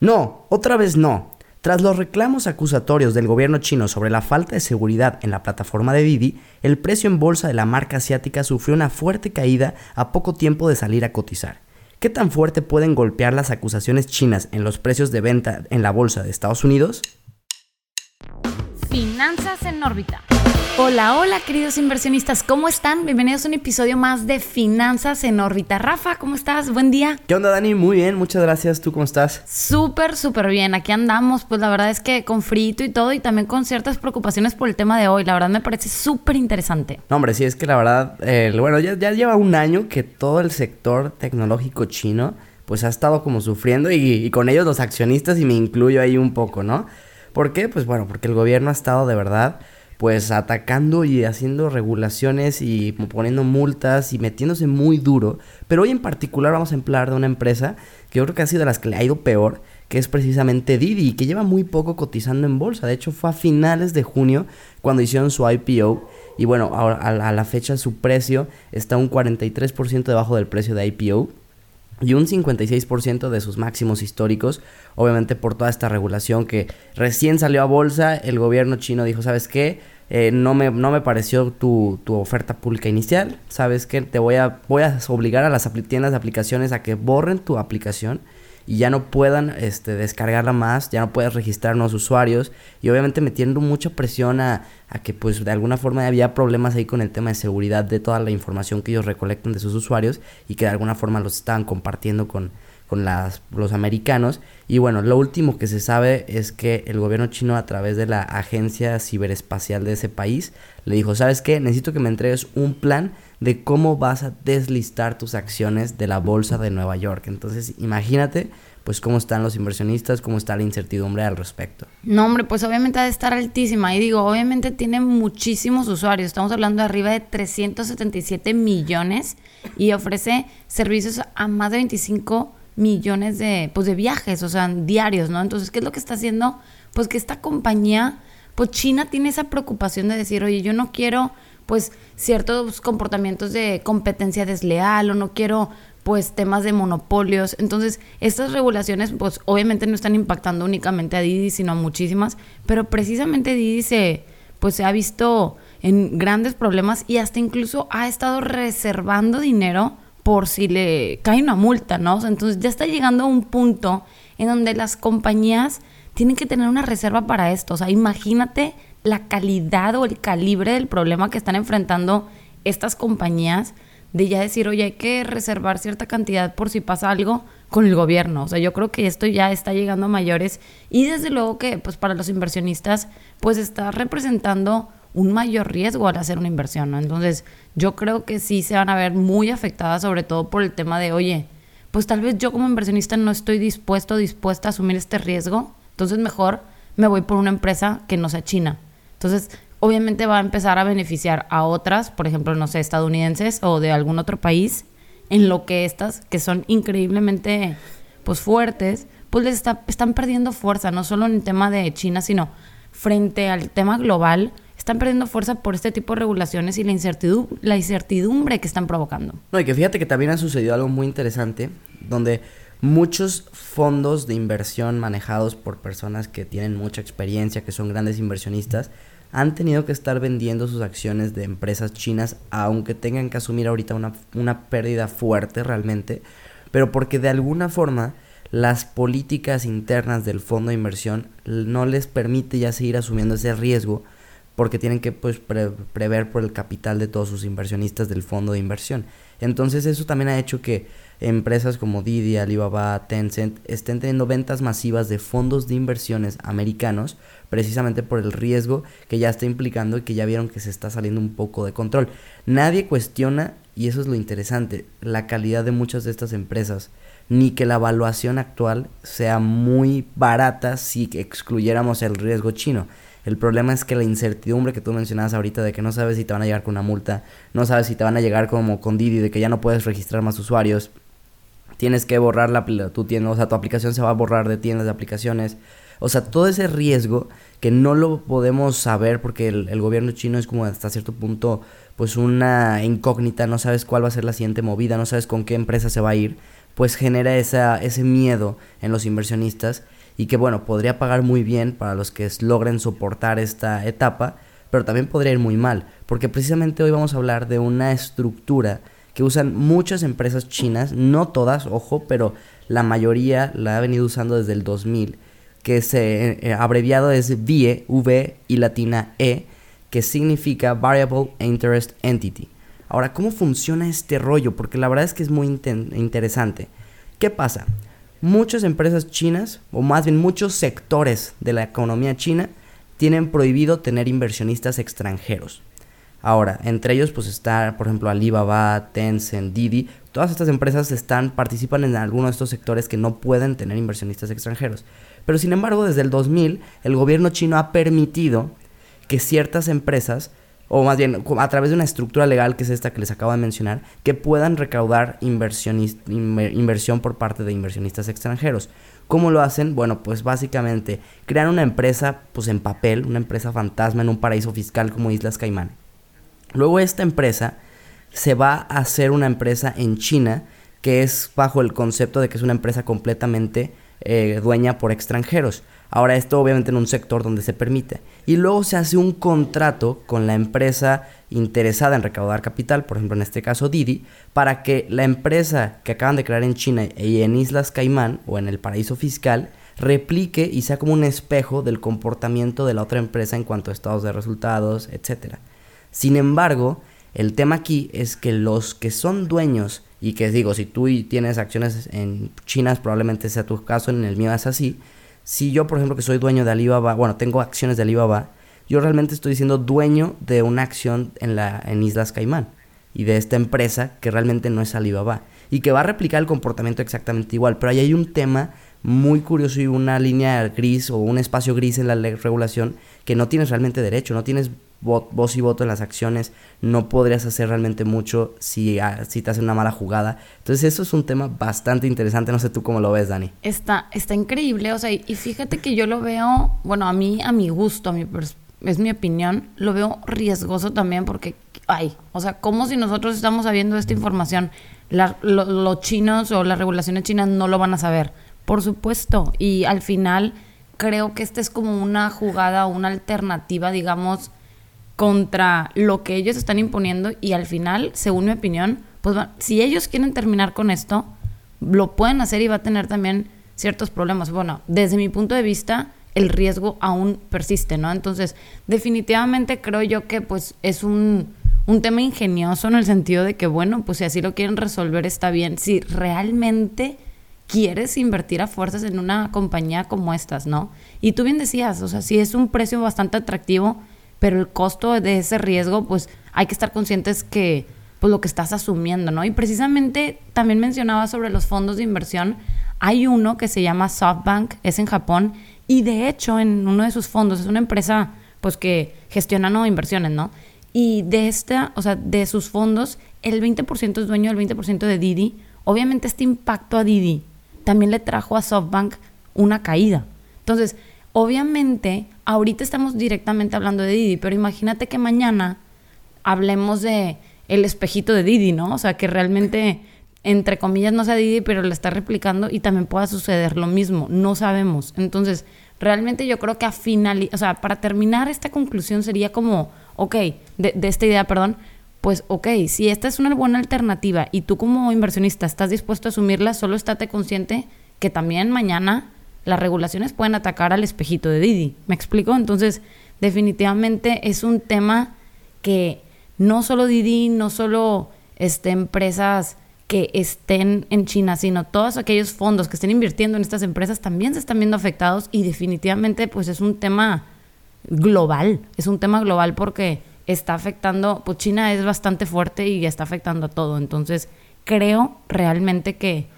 No, otra vez no. Tras los reclamos acusatorios del gobierno chino sobre la falta de seguridad en la plataforma de Didi, el precio en bolsa de la marca asiática sufrió una fuerte caída a poco tiempo de salir a cotizar. ¿Qué tan fuerte pueden golpear las acusaciones chinas en los precios de venta en la bolsa de Estados Unidos? Finanzas en órbita. Hola, hola queridos inversionistas, ¿cómo están? Bienvenidos a un episodio más de Finanzas en órbita. Rafa, ¿cómo estás? Buen día. ¿Qué onda Dani? Muy bien, muchas gracias. ¿Tú cómo estás? Súper, súper bien. Aquí andamos, pues la verdad es que con frito y todo y también con ciertas preocupaciones por el tema de hoy. La verdad me parece súper interesante. No, hombre, sí, es que la verdad, eh, bueno, ya, ya lleva un año que todo el sector tecnológico chino pues ha estado como sufriendo y, y con ellos los accionistas y me incluyo ahí un poco, ¿no? ¿Por qué? Pues bueno, porque el gobierno ha estado de verdad pues atacando y haciendo regulaciones y poniendo multas y metiéndose muy duro. Pero hoy en particular vamos a hablar de una empresa que yo creo que ha sido de las que le ha ido peor, que es precisamente Didi, que lleva muy poco cotizando en bolsa. De hecho, fue a finales de junio cuando hicieron su IPO. Y bueno, ahora a la fecha su precio está un 43% debajo del precio de IPO y un 56% de sus máximos históricos, obviamente por toda esta regulación que recién salió a bolsa, el gobierno chino dijo, ¿sabes qué? Eh, no, me, no me pareció tu, tu, oferta pública inicial, ¿sabes qué? Te voy a, voy a obligar a las tiendas de aplicaciones a que borren tu aplicación y ya no puedan este, descargarla más, ya no puedes registrar nuevos usuarios y obviamente metiendo mucha presión a, a, que pues de alguna forma había problemas ahí con el tema de seguridad de toda la información que ellos recolectan de sus usuarios y que de alguna forma los estaban compartiendo con, con las, los americanos. Y bueno, lo último que se sabe es que el gobierno chino a través de la agencia ciberespacial de ese país le dijo, ¿sabes qué? Necesito que me entregues un plan de cómo vas a deslistar tus acciones de la bolsa de Nueva York. Entonces, imagínate pues cómo están los inversionistas, cómo está la incertidumbre al respecto. No, hombre, pues obviamente ha de estar altísima. Y digo, obviamente tiene muchísimos usuarios. Estamos hablando de arriba de 377 millones y ofrece servicios a más de 25 millones de, pues, de viajes, o sea, diarios, ¿no? Entonces, ¿qué es lo que está haciendo? Pues que esta compañía, pues China tiene esa preocupación de decir, oye, yo no quiero pues ciertos comportamientos de competencia desleal o no quiero pues temas de monopolios. Entonces, estas regulaciones pues obviamente no están impactando únicamente a Didi, sino a muchísimas, pero precisamente Didi se pues se ha visto en grandes problemas y hasta incluso ha estado reservando dinero por si le cae una multa, ¿no? entonces ya está llegando a un punto en donde las compañías tienen que tener una reserva para esto. O sea, imagínate la calidad o el calibre del problema que están enfrentando estas compañías de ya decir, oye, hay que reservar cierta cantidad por si pasa algo con el gobierno. O sea, yo creo que esto ya está llegando a mayores y desde luego que pues para los inversionistas pues está representando un mayor riesgo al hacer una inversión. Entonces, yo creo que sí se van a ver muy afectadas sobre todo por el tema de, oye, pues tal vez yo como inversionista no estoy dispuesto dispuesta a asumir este riesgo, entonces mejor me voy por una empresa que no sea china. Entonces, obviamente va a empezar a beneficiar a otras, por ejemplo, no sé, estadounidenses o de algún otro país, en lo que estas, que son increíblemente pues fuertes, pues les está, están perdiendo fuerza, no solo en el tema de China, sino frente al tema global, están perdiendo fuerza por este tipo de regulaciones y la la incertidumbre que están provocando. No, y que fíjate que también ha sucedido algo muy interesante, donde muchos fondos de inversión manejados por personas que tienen mucha experiencia, que son grandes inversionistas, han tenido que estar vendiendo sus acciones de empresas chinas, aunque tengan que asumir ahorita una, una pérdida fuerte realmente, pero porque de alguna forma las políticas internas del fondo de inversión no les permite ya seguir asumiendo ese riesgo porque tienen que pues, prever por el capital de todos sus inversionistas del fondo de inversión. Entonces eso también ha hecho que empresas como Didi, Alibaba, Tencent estén teniendo ventas masivas de fondos de inversiones americanos precisamente por el riesgo que ya está implicando y que ya vieron que se está saliendo un poco de control. Nadie cuestiona, y eso es lo interesante, la calidad de muchas de estas empresas, ni que la evaluación actual sea muy barata si excluyéramos el riesgo chino. El problema es que la incertidumbre que tú mencionabas ahorita de que no sabes si te van a llegar con una multa, no sabes si te van a llegar como con Didi, de que ya no puedes registrar más usuarios, tienes que borrar la, tu tienda, o sea, tu aplicación se va a borrar de tiendas de aplicaciones. O sea, todo ese riesgo que no lo podemos saber porque el, gobierno chino es como hasta cierto punto pues una incógnita, no sabes cuál va a ser la siguiente movida, no sabes con qué empresa se va a ir, pues genera esa, ese miedo en los inversionistas y que bueno, podría pagar muy bien para los que logren soportar esta etapa, pero también podría ir muy mal, porque precisamente hoy vamos a hablar de una estructura que usan muchas empresas chinas, no todas, ojo, pero la mayoría la ha venido usando desde el 2000, que se eh, abreviado es VIE, V y latina E, que significa Variable Interest Entity. Ahora, ¿cómo funciona este rollo? Porque la verdad es que es muy interesante. ¿Qué pasa? Muchas empresas chinas, o más bien muchos sectores de la economía china, tienen prohibido tener inversionistas extranjeros. Ahora, entre ellos pues está, por ejemplo, Alibaba, Tencent, Didi. Todas estas empresas están, participan en algunos de estos sectores que no pueden tener inversionistas extranjeros. Pero sin embargo, desde el 2000, el gobierno chino ha permitido que ciertas empresas, o más bien a través de una estructura legal que es esta que les acabo de mencionar, que puedan recaudar inversión por parte de inversionistas extranjeros. ¿Cómo lo hacen? Bueno, pues básicamente crean una empresa pues en papel, una empresa fantasma en un paraíso fiscal como Islas Caimán. Luego esta empresa se va a hacer una empresa en China que es bajo el concepto de que es una empresa completamente eh, dueña por extranjeros. Ahora esto obviamente en un sector donde se permite. Y luego se hace un contrato con la empresa interesada en recaudar capital, por ejemplo en este caso Didi, para que la empresa que acaban de crear en China y en Islas Caimán o en el paraíso fiscal replique y sea como un espejo del comportamiento de la otra empresa en cuanto a estados de resultados, etc. Sin embargo, el tema aquí es que los que son dueños y que digo, si tú tienes acciones en China, probablemente sea tu caso, en el mío es así, si yo, por ejemplo, que soy dueño de Alibaba, bueno, tengo acciones de Alibaba, yo realmente estoy siendo dueño de una acción en, la, en Islas Caimán y de esta empresa que realmente no es Alibaba y que va a replicar el comportamiento exactamente igual. Pero ahí hay un tema muy curioso y una línea gris o un espacio gris en la regulación que no tienes realmente derecho, no tienes voz y voto en las acciones, no podrías hacer realmente mucho si, ah, si te hacen una mala jugada. Entonces eso es un tema bastante interesante, no sé tú cómo lo ves, Dani. Está, está increíble, o sea, y fíjate que yo lo veo, bueno, a mí, a mi gusto, a mi es mi opinión, lo veo riesgoso también porque, ay, o sea, como si nosotros estamos sabiendo esta información, los chinos o las regulaciones chinas no lo van a saber. Por supuesto, y al final creo que esta es como una jugada, una alternativa, digamos, contra lo que ellos están imponiendo y al final, según mi opinión, pues si ellos quieren terminar con esto, lo pueden hacer y va a tener también ciertos problemas. Bueno, desde mi punto de vista, el riesgo aún persiste, ¿no? Entonces, definitivamente creo yo que pues es un, un tema ingenioso en el sentido de que, bueno, pues si así lo quieren resolver está bien. Si realmente quieres invertir a fuerzas en una compañía como estas, ¿no? Y tú bien decías, o sea, si es un precio bastante atractivo, pero el costo de ese riesgo, pues hay que estar conscientes que pues lo que estás asumiendo, ¿no? Y precisamente también mencionaba sobre los fondos de inversión, hay uno que se llama SoftBank, es en Japón, y de hecho en uno de sus fondos, es una empresa pues que gestiona no inversiones, ¿no? Y de esta, o sea, de sus fondos, el 20% es dueño del 20% de Didi. Obviamente este impacto a Didi también le trajo a SoftBank una caída. Entonces, Obviamente, ahorita estamos directamente hablando de Didi, pero imagínate que mañana hablemos de el espejito de Didi, ¿no? O sea, que realmente, entre comillas, no sea Didi, pero le está replicando y también pueda suceder lo mismo. No sabemos. Entonces, realmente yo creo que a final, o sea, para terminar esta conclusión sería como, ok, de, de esta idea, perdón, pues ok, si esta es una buena alternativa y tú como inversionista estás dispuesto a asumirla, solo estate consciente que también mañana las regulaciones pueden atacar al espejito de Didi. ¿Me explico? Entonces, definitivamente es un tema que no solo Didi, no solo este, empresas que estén en China, sino todos aquellos fondos que estén invirtiendo en estas empresas también se están viendo afectados y definitivamente pues es un tema global, es un tema global porque está afectando, pues China es bastante fuerte y está afectando a todo, entonces creo realmente que,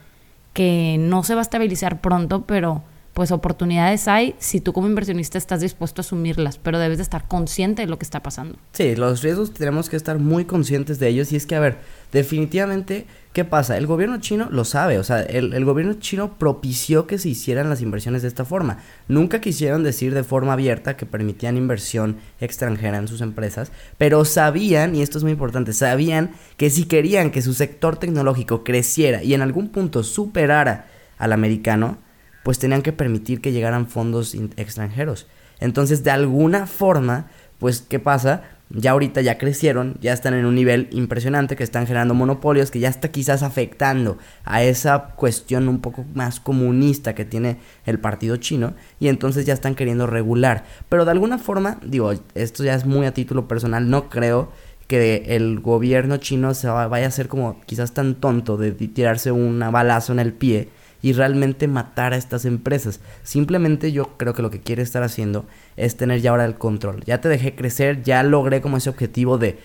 que no se va a estabilizar pronto, pero pues oportunidades hay si tú como inversionista estás dispuesto a asumirlas, pero debes de estar consciente de lo que está pasando. Sí, los riesgos tenemos que estar muy conscientes de ellos y es que, a ver, definitivamente, ¿qué pasa? El gobierno chino lo sabe, o sea, el, el gobierno chino propició que se hicieran las inversiones de esta forma. Nunca quisieron decir de forma abierta que permitían inversión extranjera en sus empresas, pero sabían, y esto es muy importante, sabían que si querían que su sector tecnológico creciera y en algún punto superara al americano, pues tenían que permitir que llegaran fondos extranjeros. Entonces, de alguna forma, pues, ¿qué pasa? Ya ahorita ya crecieron, ya están en un nivel impresionante, que están generando monopolios, que ya está quizás afectando a esa cuestión un poco más comunista que tiene el partido chino, y entonces ya están queriendo regular. Pero de alguna forma, digo, esto ya es muy a título personal, no creo que el gobierno chino se vaya a ser como quizás tan tonto de tirarse un balazo en el pie y realmente matar a estas empresas. Simplemente yo creo que lo que quiere estar haciendo es tener ya ahora el control. Ya te dejé crecer, ya logré como ese objetivo de,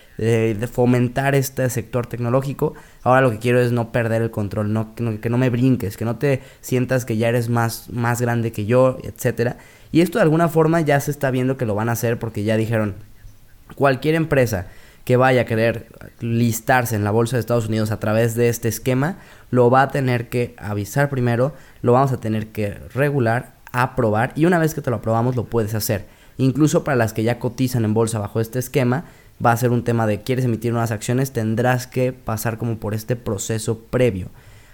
fomentar este sector tecnológico. Ahora lo que quiero es no perder el control, no, que, no, que no me brinques, que no te sientas que ya eres más, más grande que yo, etcétera. Y esto de alguna forma ya se está viendo que lo van a hacer porque ya dijeron, cualquier empresa que vaya a querer listarse en la bolsa de Estados Unidos a través de este esquema, lo va a tener que avisar primero, lo vamos a tener que regular, aprobar y una vez que te lo aprobamos lo puedes hacer. Incluso para las que ya cotizan en bolsa bajo este esquema, va a ser un tema de quieres emitir nuevas acciones, tendrás que pasar como por este proceso previo.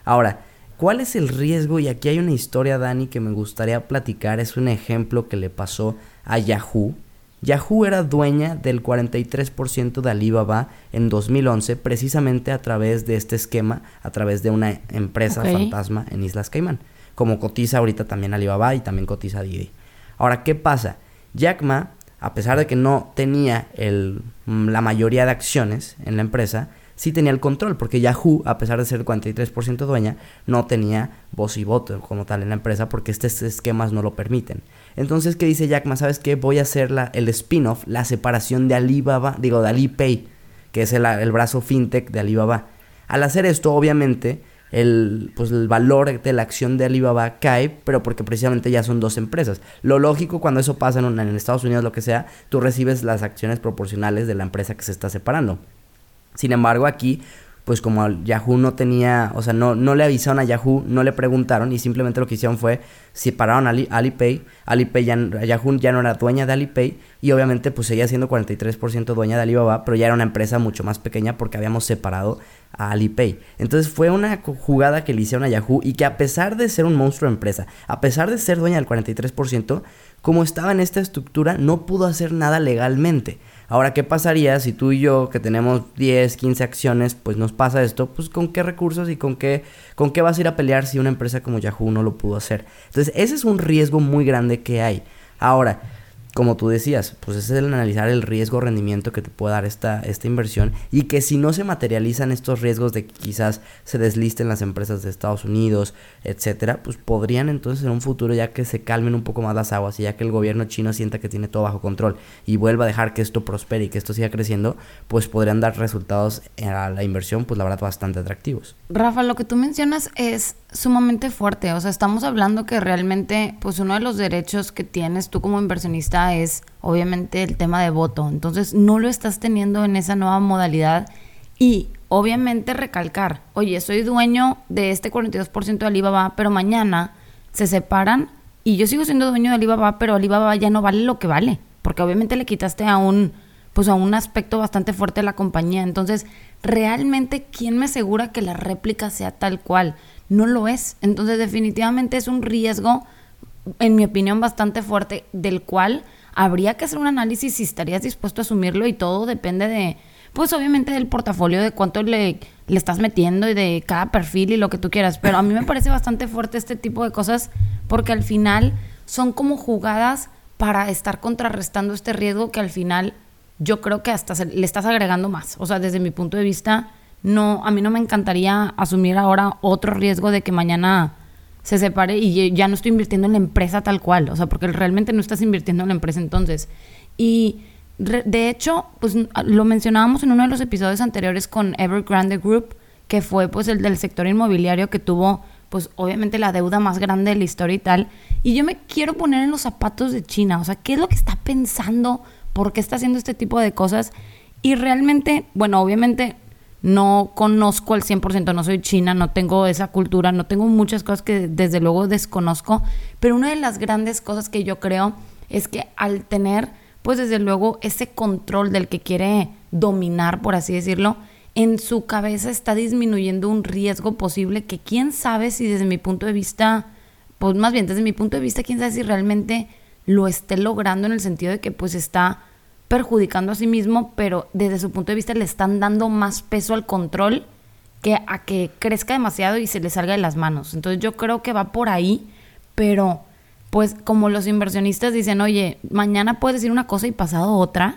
Ahora, ¿cuál es el riesgo? Y aquí hay una historia, Dani, que me gustaría platicar. Es un ejemplo que le pasó a Yahoo. Yahoo era dueña del 43% de Alibaba en 2011 precisamente a través de este esquema, a través de una empresa fantasma en Islas Caimán, como cotiza ahorita también Alibaba y también cotiza Didi. Ahora, ¿qué pasa? Jack Ma, a pesar de que no tenía el, la mayoría de acciones en la empresa, sí tenía el control, porque Yahoo, a pesar de ser el 43% dueña, no tenía voz y voto como tal en la empresa, porque estos esquemas no lo permiten. Entonces, ¿qué dice Jack Ma? ¿Sabes qué? Voy a hacer la, el spin-off, la separación de Alibaba, digo, de Alipay, que es el, el, brazo fintech de Alibaba. Al hacer esto, obviamente, el, pues el valor de la acción de Alibaba cae, pero porque precisamente ya son dos empresas. Lo lógico cuando eso pasa en, en Estados Unidos, lo que sea, tú recibes las acciones proporcionales de la empresa que se está separando. Sin embargo, aquí pues como Yahoo no tenía, o sea, no, no le avisaron a Yahoo, no le preguntaron y simplemente lo que hicieron fue separaron a Alipay, Alipay ya, Yahoo ya no era dueña de Alipay y obviamente pues seguía siendo 43% dueña de Alibaba, pero ya era una empresa mucho más pequeña porque habíamos separado a Alipay. Entonces fue una jugada que le hicieron a Yahoo y que a pesar de ser un monstruo de empresa, a pesar de ser dueña del 43%, como estaba en esta estructura, no pudo hacer nada legalmente. Ahora, ¿qué pasaría si tú y yo, que tenemos 10, 15 acciones, pues nos pasa esto? Pues con qué recursos y con qué, con qué vas a ir a pelear si una empresa como Yahoo no lo pudo hacer. Entonces, ese es un riesgo muy grande que hay. Ahora, como tú decías, pues es el analizar el riesgo rendimiento que te puede dar esta, esta inversión y que si no se materializan estos riesgos de que quizás se deslisten las empresas de Estados Unidos, etcétera, pues podrían entonces en un futuro ya que se calmen un poco más las aguas y ya que el gobierno chino sienta que tiene todo bajo control y vuelva a dejar que esto prospere y que esto siga creciendo, pues podrían dar resultados a la inversión, pues la verdad bastante atractivos. Rafa, lo que tú mencionas es sumamente fuerte, o sea, estamos hablando que realmente pues uno de los derechos que tienes tú como inversionista es obviamente el tema de voto. Entonces no lo estás teniendo en esa nueva modalidad y obviamente recalcar, oye, soy dueño de este 42% de Alibaba, pero mañana se separan y yo sigo siendo dueño de Alibaba, pero Alibaba ya no vale lo que vale, porque obviamente le quitaste a un pues a un aspecto bastante fuerte de la compañía. Entonces, realmente quién me asegura que la réplica sea tal cual? No lo es. Entonces, definitivamente es un riesgo en mi opinión bastante fuerte del cual habría que hacer un análisis si estarías dispuesto a asumirlo y todo depende de, pues obviamente del portafolio, de cuánto le, le estás metiendo y de cada perfil y lo que tú quieras. Pero a mí me parece bastante fuerte este tipo de cosas porque al final son como jugadas para estar contrarrestando este riesgo que al final yo creo que hasta le estás agregando más. O sea, desde mi punto de vista, no, a mí no me encantaría asumir ahora otro riesgo de que mañana se separe y ya no estoy invirtiendo en la empresa tal cual, o sea, porque realmente no estás invirtiendo en la empresa entonces. Y de hecho, pues lo mencionábamos en uno de los episodios anteriores con Evergrande Group, que fue pues el del sector inmobiliario que tuvo pues obviamente la deuda más grande de la historia y tal. Y yo me quiero poner en los zapatos de China, o sea, ¿qué es lo que está pensando? ¿Por qué está haciendo este tipo de cosas? Y realmente, bueno, obviamente no conozco al 100%, no soy china, no tengo esa cultura, no tengo muchas cosas que desde luego desconozco, pero una de las grandes cosas que yo creo es que al tener, pues desde luego, ese control del que quiere dominar, por así decirlo, en su cabeza está disminuyendo un riesgo posible que quién sabe si desde mi punto de vista, pues más bien desde mi punto de vista, quién sabe si realmente lo esté logrando en el sentido de que pues está perjudicando a sí mismo, pero desde su punto de vista le están dando más peso al control que a que crezca demasiado y se le salga de las manos. Entonces yo creo que va por ahí, pero pues como los inversionistas dicen, oye, mañana puede decir una cosa y pasado otra,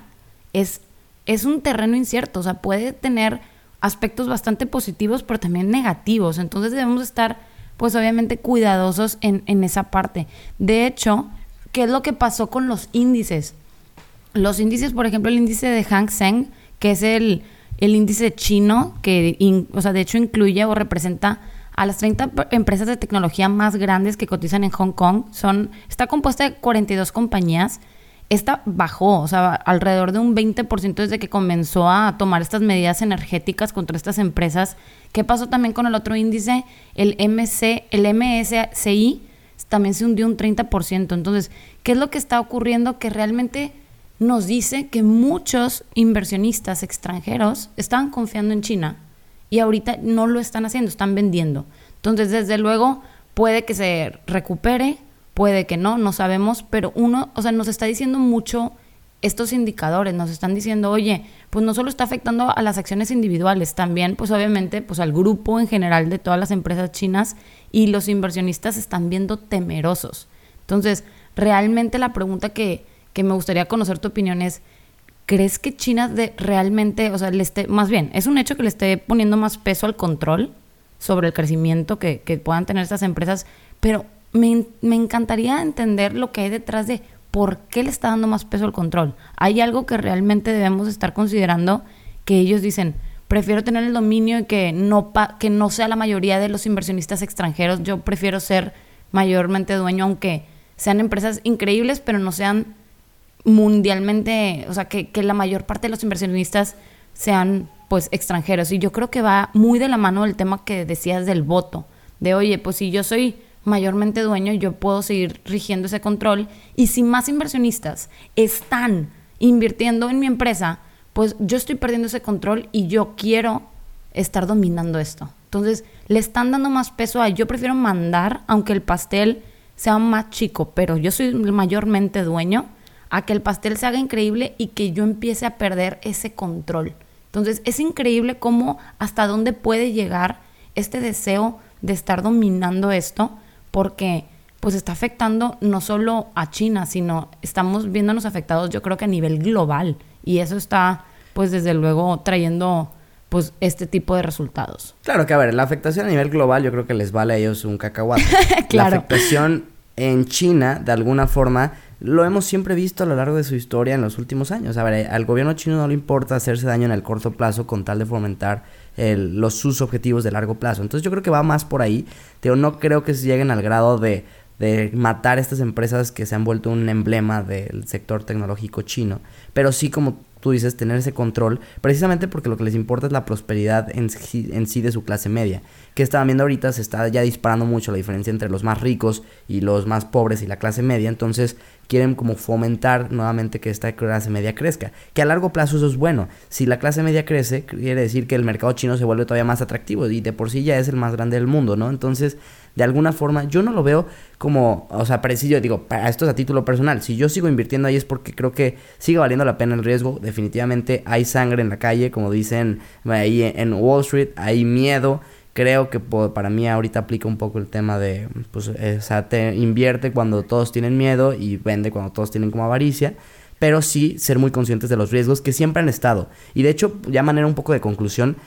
es, es un terreno incierto, o sea, puede tener aspectos bastante positivos, pero también negativos. Entonces debemos estar, pues obviamente, cuidadosos en, en esa parte. De hecho, ¿qué es lo que pasó con los índices? Los índices, por ejemplo, el índice de Hang Seng, que es el, el índice chino, que, o sea, de hecho incluye o representa a las 30 empresas de tecnología más grandes que cotizan en Hong Kong. Son, está compuesta de 42 compañías. Esta bajó, o sea, alrededor de un 20% desde que comenzó a tomar estas medidas energéticas contra estas empresas. ¿Qué pasó también con el otro índice? El MC, el MSCI también se hundió un 30%. Entonces, ¿qué es lo que está ocurriendo? Que realmente nos dice que muchos inversionistas extranjeros estaban confiando en China y ahorita no lo están haciendo, están vendiendo. Entonces, desde luego, puede que se recupere, puede que no, no sabemos, pero uno, o sea, nos está diciendo mucho estos indicadores, nos están diciendo, oye, pues no solo está afectando a las acciones individuales, también, pues obviamente, pues al grupo en general de todas las empresas chinas y los inversionistas están viendo temerosos. Entonces, realmente la pregunta que, que me gustaría conocer tu opinión es, ¿crees que China de realmente, o sea, le esté, más bien, es un hecho que le esté poniendo más peso al control sobre el crecimiento que, puedan tener estas empresas, pero me, me, encantaría entender lo que hay detrás de por qué le está dando más peso al control. ¿Hay algo que realmente debemos estar considerando que ellos dicen, prefiero tener el dominio y que no, que no sea la mayoría de los inversionistas extranjeros, yo prefiero ser mayormente dueño, aunque sean empresas increíbles, pero no sean mundialmente, o sea, que, la mayor parte de los inversionistas sean pues extranjeros. Y yo creo que va muy de la mano del tema que decías del voto, de oye, pues si yo soy mayormente dueño, yo puedo seguir rigiendo ese control. Y si más inversionistas están invirtiendo en mi empresa, pues yo estoy perdiendo ese control y yo quiero estar dominando esto. Entonces, le están dando más peso a yo prefiero mandar, aunque el pastel sea más chico, pero yo soy mayormente dueño a que el pastel se haga increíble y que yo empiece a perder ese control. Entonces es increíble cómo hasta dónde puede llegar este deseo de estar dominando esto, porque pues está afectando no solo a China, sino estamos viéndonos afectados yo creo que a nivel global y eso está pues desde luego trayendo pues este tipo de resultados. Claro que a ver, la afectación a nivel global yo creo que les vale a ellos un cacahuate. claro. La afectación en China de alguna forma lo hemos siempre visto a lo largo de su historia en los últimos años. A ver, al gobierno chino no le importa hacerse daño en el corto plazo con tal de fomentar los, sus objetivos de largo plazo. Entonces yo creo que va más por ahí. No creo que se lleguen al grado de, de matar estas empresas que se han vuelto un emblema del sector tecnológico chino. Pero sí, como dices, tener ese control, precisamente porque lo que les importa es la prosperidad en, en sí de su clase media. Que estaban viendo ahorita, se está ya disparando mucho la diferencia entre los más ricos y los más pobres y la clase media. Entonces, quieren como fomentar nuevamente que esta clase media crezca. Que a largo plazo eso es bueno. Si la clase media crece, quiere decir que el mercado chino se vuelve todavía más atractivo y de por sí ya es el más grande del mundo, ¿no? Entonces, de alguna forma, yo no lo veo como, o sea, parecido, digo, esto es a título personal. Si yo sigo invirtiendo ahí es porque creo que sigue valiendo la pena el riesgo. Definitivamente hay sangre en la calle, como dicen ahí en Wall Street, hay miedo creo que para mí ahorita aplica un poco el tema de, pues, eh, o sea, te invierte cuando todos tienen miedo y vende cuando todos tienen como avaricia, pero sí ser muy conscientes de los riesgos que siempre han estado. Y de hecho, ya manera un poco de conclusión,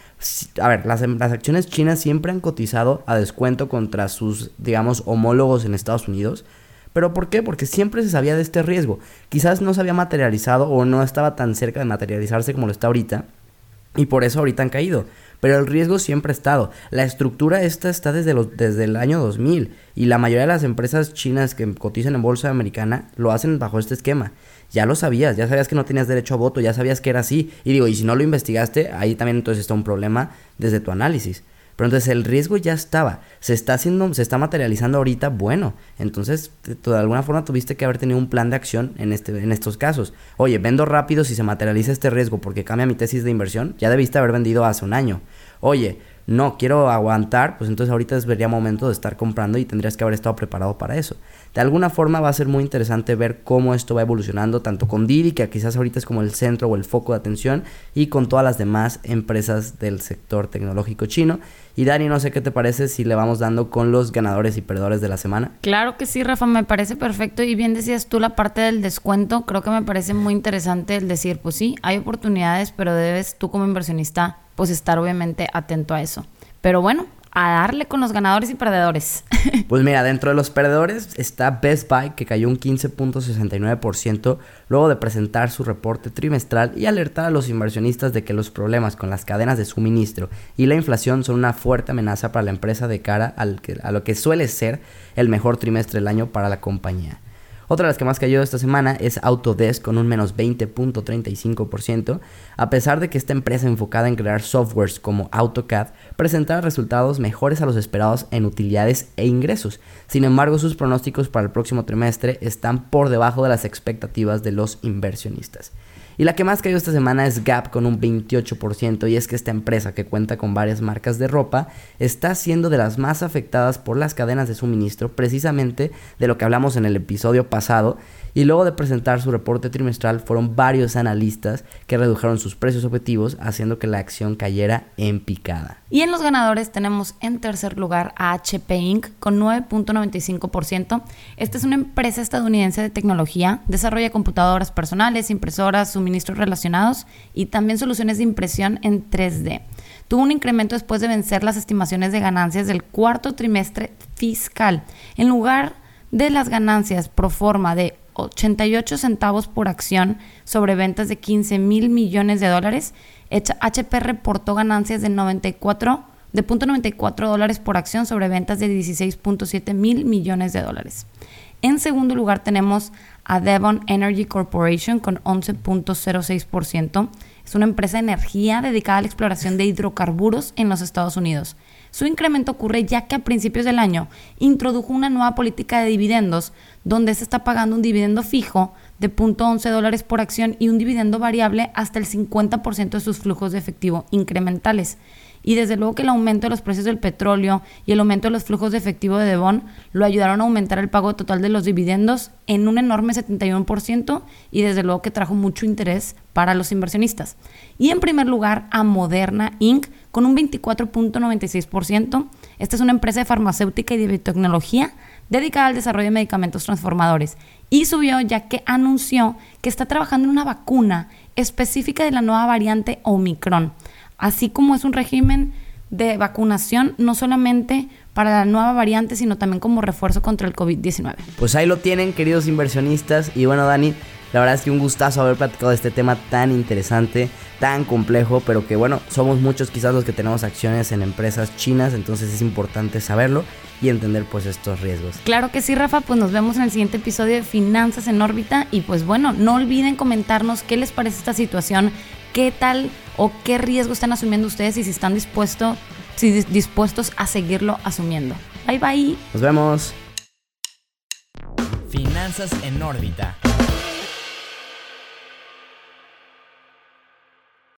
a ver, las, las acciones chinas siempre han cotizado a descuento contra sus, digamos, homólogos en Estados Unidos. ¿Pero por qué? Porque siempre se sabía de este riesgo. Quizás no se había materializado o no estaba tan cerca de materializarse como lo está ahorita. Y por eso ahorita han caído. pero el riesgo siempre ha estado. La estructura esta está desde, los, desde el año 2000 y la mayoría de las empresas chinas que cotizan en bolsa americana lo hacen bajo este esquema. Ya lo sabías, ya sabías que no tenías derecho a voto, ya sabías que era así. Y digo, y si no lo investigaste, ahí también entonces está un problema desde tu análisis. Pero entonces el riesgo ya estaba, se está haciendo, se está materializando ahorita, bueno, entonces de alguna forma tuviste que haber tenido un plan de acción en, este, en estos casos. Oye, vendo rápido si se materializa este riesgo porque cambia mi tesis de inversión, ya debiste haber vendido hace un año. Oye, no quiero aguantar, pues entonces ahorita sería momento de estar comprando y tendrías que haber estado preparado para eso. De alguna forma va a ser muy interesante ver cómo esto va evolucionando, tanto con Didi, que quizás ahorita es como el centro o el foco de atención, y con todas las demás empresas del sector tecnológico chino. Y Dani, no sé qué te parece si le vamos dando con los ganadores y perdedores de la semana. Claro que sí, Rafa, me parece perfecto. Y bien decías tú la parte del descuento, creo que me parece muy interesante el decir, pues sí, hay oportunidades, pero debes tú como inversionista, pues estar obviamente atento a eso. Pero bueno, a darle con los ganadores y perdedores. Pues mira, dentro de los perdedores está Best Buy, que cayó un 15.69% luego de presentar su reporte trimestral y alertar a los inversionistas de que los problemas con las cadenas de suministro y la inflación son una fuerte amenaza para la empresa de cara al que, a lo que suele ser el mejor trimestre del año para la compañía. Otra de las que más cayó esta semana es Autodesk con un menos 20.35%, a pesar de que esta empresa enfocada en crear softwares como AutoCAD presentara resultados mejores a los esperados en utilidades e ingresos. Sin embargo, sus pronósticos para el próximo trimestre están por debajo de las expectativas de los inversionistas. Y la que más cayó esta semana es Gap con un 28% y es que esta empresa que cuenta con varias marcas de ropa está siendo de las más afectadas por las cadenas de suministro precisamente de lo que hablamos en el episodio pasado y luego de presentar su reporte trimestral fueron varios analistas que redujeron sus precios objetivos haciendo que la acción cayera en picada. Y en los ganadores tenemos en tercer lugar a HP Inc. con 9.95%. Esta es una empresa estadounidense de tecnología, desarrolla computadoras personales, impresoras, suministros relacionados y también soluciones de impresión en 3D. Tuvo un incremento después de vencer las estimaciones de ganancias del cuarto trimestre fiscal. En lugar de las ganancias pro forma de 88 centavos por acción sobre ventas de 15 mil millones de dólares, HP reportó ganancias de 94 de 0.94 dólares por acción sobre ventas de 16.7 mil millones de dólares. En segundo lugar tenemos a Devon Energy Corporation con 11.06%. Es una empresa de energía dedicada a la exploración de hidrocarburos en los Estados Unidos. Su incremento ocurre ya que a principios del año introdujo una nueva política de dividendos donde se está pagando un dividendo fijo de 0.11 dólares por acción y un dividendo variable hasta el 50% de sus flujos de efectivo incrementales. Y desde luego que el aumento de los precios del petróleo y el aumento de los flujos de efectivo de Devon lo ayudaron a aumentar el pago total de los dividendos en un enorme 71% y desde luego que trajo mucho interés para los inversionistas. Y en primer lugar a Moderna Inc. con un 24.96%. Esta es una empresa de farmacéutica y de biotecnología dedicada al desarrollo de medicamentos transformadores. Y subió ya que anunció que está trabajando en una vacuna específica de la nueva variante Omicron así como es un régimen de vacunación no solamente para la nueva variante, sino también como refuerzo contra el COVID-19. Pues ahí lo tienen, queridos inversionistas. Y bueno, Dani, la verdad es que un gustazo haber platicado de este tema tan interesante, tan complejo, pero que bueno, somos muchos quizás los que tenemos acciones en empresas chinas, entonces es importante saberlo y entender pues estos riesgos. Claro que sí, Rafa, pues nos vemos en el siguiente episodio de Finanzas en órbita y pues bueno, no olviden comentarnos qué les parece esta situación, qué tal o qué riesgo están asumiendo ustedes y si están dispuestos, si dispuestos a seguirlo asumiendo. Bye bye. Nos vemos. Finanzas en órbita.